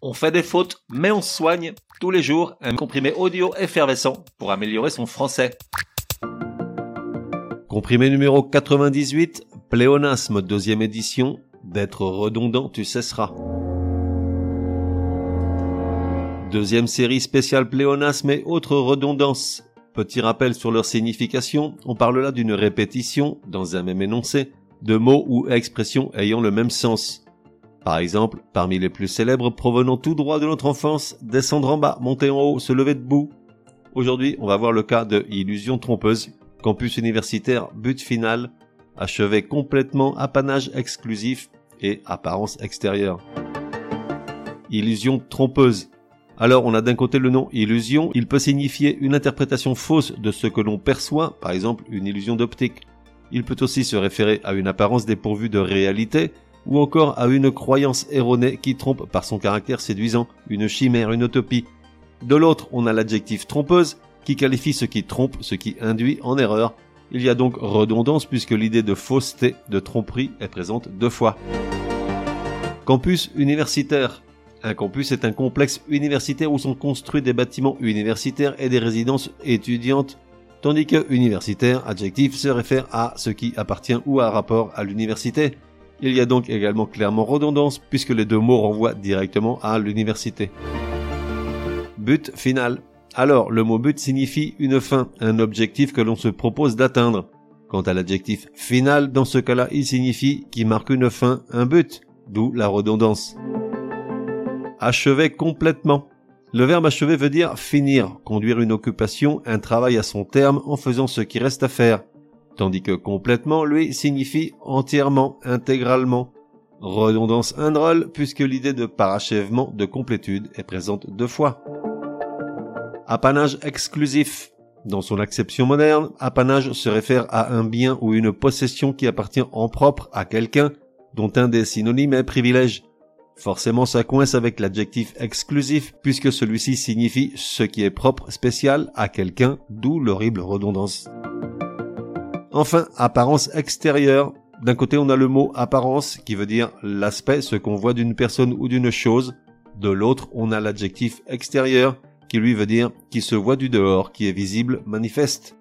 On fait des fautes, mais on soigne tous les jours un comprimé audio effervescent pour améliorer son français. Comprimé numéro 98, pléonasme deuxième édition, d'être redondant tu cesseras. Deuxième série spéciale pléonasme et autres redondances. Petit rappel sur leur signification, on parle là d'une répétition, dans un même énoncé, de mots ou expressions ayant le même sens. Par exemple, parmi les plus célèbres provenant tout droit de notre enfance, descendre en bas, monter en haut, se lever debout. Aujourd'hui, on va voir le cas de illusion trompeuse, campus universitaire, but final, achevé complètement apanage exclusif et apparence extérieure. Illusion trompeuse. Alors on a d'un côté le nom illusion, il peut signifier une interprétation fausse de ce que l'on perçoit, par exemple une illusion d'optique. Il peut aussi se référer à une apparence dépourvue de réalité, ou encore à une croyance erronée qui trompe par son caractère séduisant, une chimère, une utopie. De l'autre, on a l'adjectif trompeuse, qui qualifie ce qui trompe, ce qui induit en erreur. Il y a donc redondance puisque l'idée de fausseté, de tromperie est présente deux fois. Campus universitaire. Un campus est un complexe universitaire où sont construits des bâtiments universitaires et des résidences étudiantes, tandis que universitaire, adjectif, se réfère à ce qui appartient ou a rapport à l'université. Il y a donc également clairement redondance puisque les deux mots renvoient directement à l'université. But final. Alors, le mot but signifie une fin, un objectif que l'on se propose d'atteindre. Quant à l'adjectif final, dans ce cas-là, il signifie qui marque une fin, un but, d'où la redondance. Achever complètement. Le verbe achever veut dire finir, conduire une occupation, un travail à son terme en faisant ce qui reste à faire tandis que complètement, lui, signifie entièrement, intégralement. Redondance un drôle, puisque l'idée de parachèvement, de complétude est présente deux fois. Apanage exclusif. Dans son acception moderne, apanage se réfère à un bien ou une possession qui appartient en propre à quelqu'un, dont un des synonymes est privilège. Forcément, ça coince avec l'adjectif exclusif, puisque celui-ci signifie ce qui est propre, spécial à quelqu'un, d'où l'horrible redondance. Enfin, apparence extérieure. D'un côté, on a le mot apparence qui veut dire l'aspect, ce qu'on voit d'une personne ou d'une chose. De l'autre, on a l'adjectif extérieur qui lui veut dire qui se voit du dehors, qui est visible, manifeste.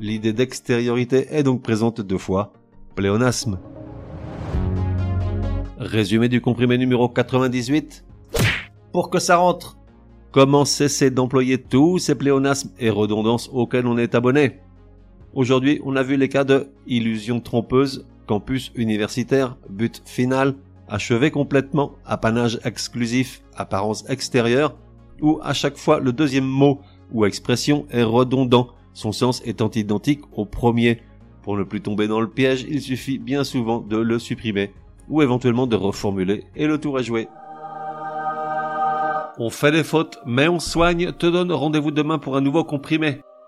L'idée d'extériorité est donc présente deux fois. Pléonasme. Résumé du comprimé numéro 98. Pour que ça rentre. Comment cesser d'employer tous ces pléonasmes et redondances auxquels on est abonné? Aujourd'hui, on a vu les cas de illusion trompeuse, campus universitaire, but final, achevé complètement, apanage exclusif, apparence extérieure, où à chaque fois le deuxième mot ou expression est redondant, son sens étant identique au premier. Pour ne plus tomber dans le piège, il suffit bien souvent de le supprimer, ou éventuellement de reformuler, et le tour est joué. On fait des fautes, mais on soigne, te donne rendez-vous demain pour un nouveau comprimé